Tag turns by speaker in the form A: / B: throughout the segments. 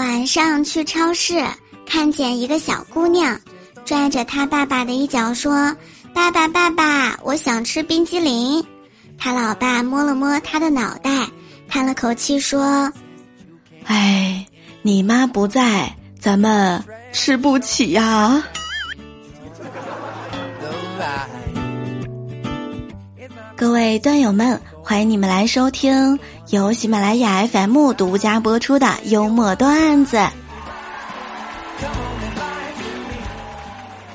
A: 晚上去超市，看见一个小姑娘，拽着她爸爸的一脚说：“爸爸，爸爸，我想吃冰激凌。”他老爸摸了摸她的脑袋，叹了口气说：“
B: 哎，你妈不在，咱们吃不起呀。”各位段友们，欢迎你们来收听由喜马拉雅 FM 独家播出的幽默段子。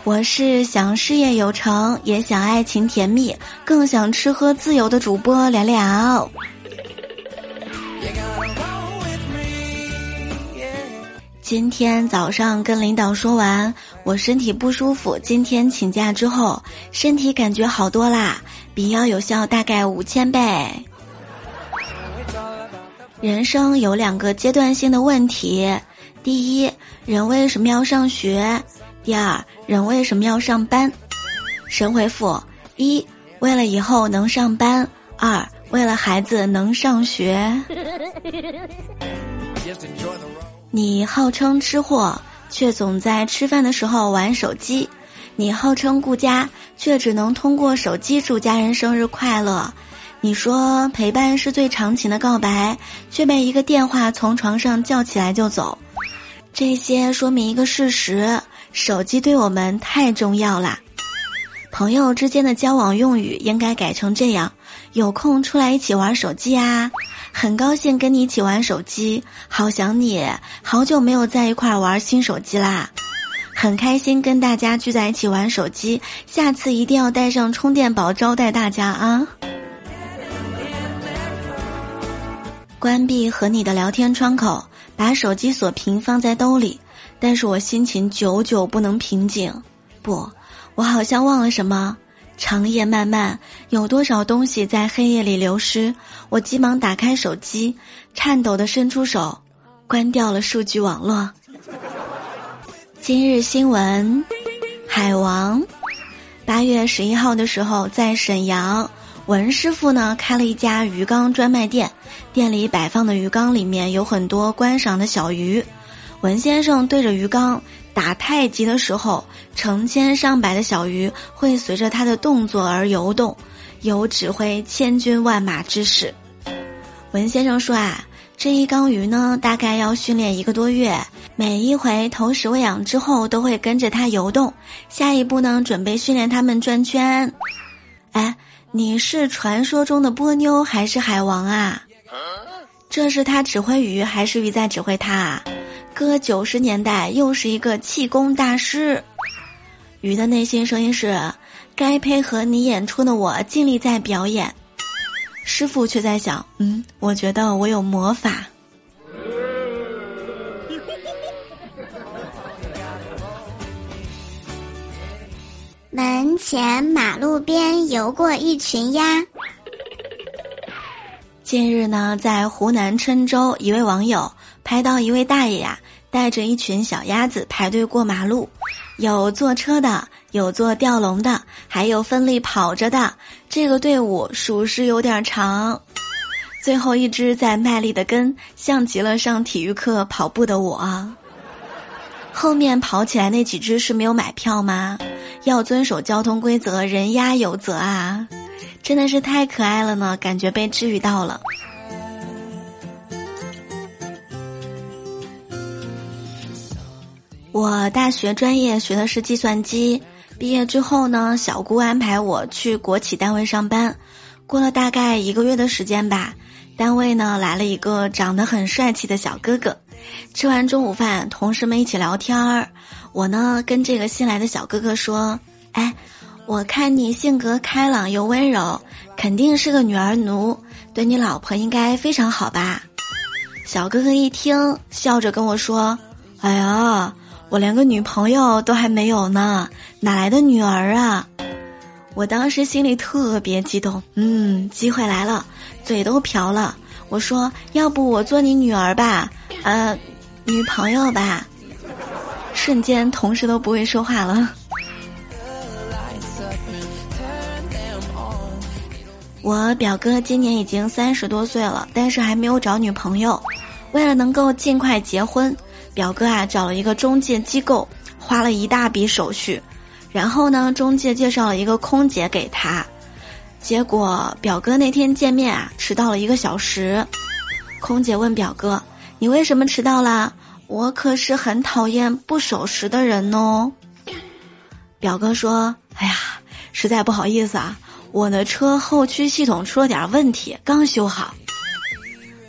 B: 我是想事业有成，也想爱情甜蜜，更想吃喝自由的主播聊聊。今天早上跟领导说完我身体不舒服，今天请假之后，身体感觉好多啦。比药有效大概五千倍。人生有两个阶段性的问题：第一，人为什么要上学？第二，人为什么要上班？神回复：一，为了以后能上班；二，为了孩子能上学。你号称吃货，却总在吃饭的时候玩手机。你号称顾家，却只能通过手机祝家人生日快乐。你说陪伴是最长情的告白，却被一个电话从床上叫起来就走。这些说明一个事实：手机对我们太重要啦。朋友之间的交往用语应该改成这样：有空出来一起玩手机啊！很高兴跟你一起玩手机，好想你，好久没有在一块玩新手机啦。很开心跟大家聚在一起玩手机，下次一定要带上充电宝招待大家啊！关闭和你的聊天窗口，把手机锁屏放在兜里，但是我心情久久不能平静。不，我好像忘了什么。长夜漫漫，有多少东西在黑夜里流失？我急忙打开手机，颤抖的伸出手，关掉了数据网络。今日新闻：海王。八月十一号的时候，在沈阳，文师傅呢开了一家鱼缸专卖店，店里摆放的鱼缸里面有很多观赏的小鱼。文先生对着鱼缸打太极的时候，成千上百的小鱼会随着他的动作而游动，有指挥千军万马之势。文先生说啊。这一缸鱼呢，大概要训练一个多月，每一回投食喂养之后，都会跟着它游动。下一步呢，准备训练它们转圈。哎，你是传说中的波妞还是海王啊？这是他指挥鱼，还是鱼在指挥他啊？哥，九十年代又是一个气功大师。鱼的内心声音是：该配合你演出的我，尽力在表演。师傅却在想：“嗯，我觉得我有魔法。”
A: 门前马路边游过一群鸭。
B: 近日呢，在湖南郴州，一位网友拍到一位大爷呀，带着一群小鸭子排队过马路。有坐车的，有坐吊笼的，还有奋力跑着的。这个队伍属实有点长。最后一只在卖力的跟，像极了上体育课跑步的我。后面跑起来那几只是没有买票吗？要遵守交通规则，人鸭有责啊！真的是太可爱了呢，感觉被治愈到了。我大学专业学的是计算机，毕业之后呢，小姑安排我去国企单位上班。过了大概一个月的时间吧，单位呢来了一个长得很帅气的小哥哥。吃完中午饭，同事们一起聊天儿，我呢跟这个新来的小哥哥说：“哎，我看你性格开朗又温柔，肯定是个女儿奴，对你老婆应该非常好吧？”小哥哥一听，笑着跟我说：“哎呀。”我连个女朋友都还没有呢，哪来的女儿啊？我当时心里特别激动，嗯，机会来了，嘴都瓢了。我说：“要不我做你女儿吧？呃，女朋友吧。”瞬间，同事都不会说话了。我表哥今年已经三十多岁了，但是还没有找女朋友。为了能够尽快结婚。表哥啊找了一个中介机构，花了一大笔手续，然后呢，中介介绍了一个空姐给他，结果表哥那天见面啊迟到了一个小时，空姐问表哥：“你为什么迟到啦？我可是很讨厌不守时的人哦。”表哥说：“哎呀，实在不好意思啊，我的车后驱系统出了点问题，刚修好。”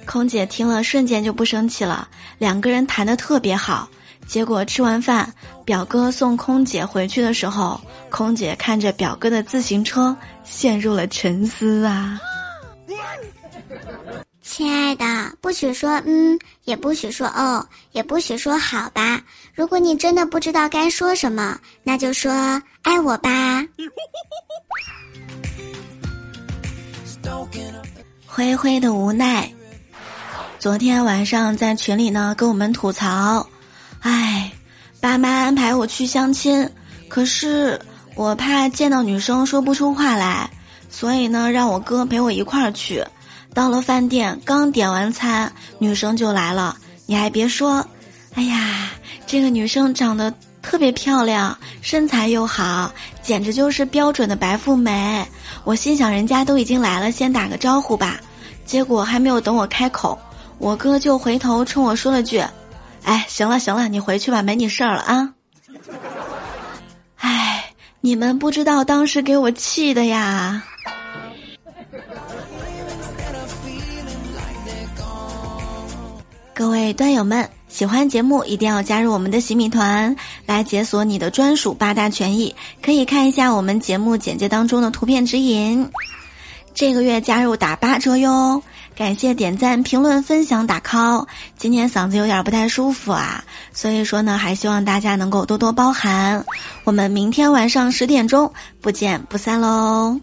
B: 空姐听了瞬间就不生气了，两个人谈的特别好。结果吃完饭，表哥送空姐回去的时候，空姐看着表哥的自行车，陷入了沉思啊。
A: 亲爱的，不许说嗯，也不许说哦，也不许说好吧。如果你真的不知道该说什么，那就说爱我吧。
B: 灰灰的无奈。昨天晚上在群里呢，跟我们吐槽，哎，爸妈安排我去相亲，可是我怕见到女生说不出话来，所以呢，让我哥陪我一块儿去。到了饭店，刚点完餐，女生就来了。你还别说，哎呀，这个女生长得特别漂亮，身材又好，简直就是标准的白富美。我心想，人家都已经来了，先打个招呼吧。结果还没有等我开口，我哥就回头冲我说了句：“哎，行了行了，你回去吧，没你事儿了啊。”哎，你们不知道当时给我气的呀。各位端友们，喜欢节目一定要加入我们的洗米团，来解锁你的专属八大权益。可以看一下我们节目简介当中的图片指引。这个月加入打八折哟！感谢点赞、评论、分享、打 call。今天嗓子有点不太舒服啊，所以说呢，还希望大家能够多多包涵。我们明天晚上十点钟不见不散喽！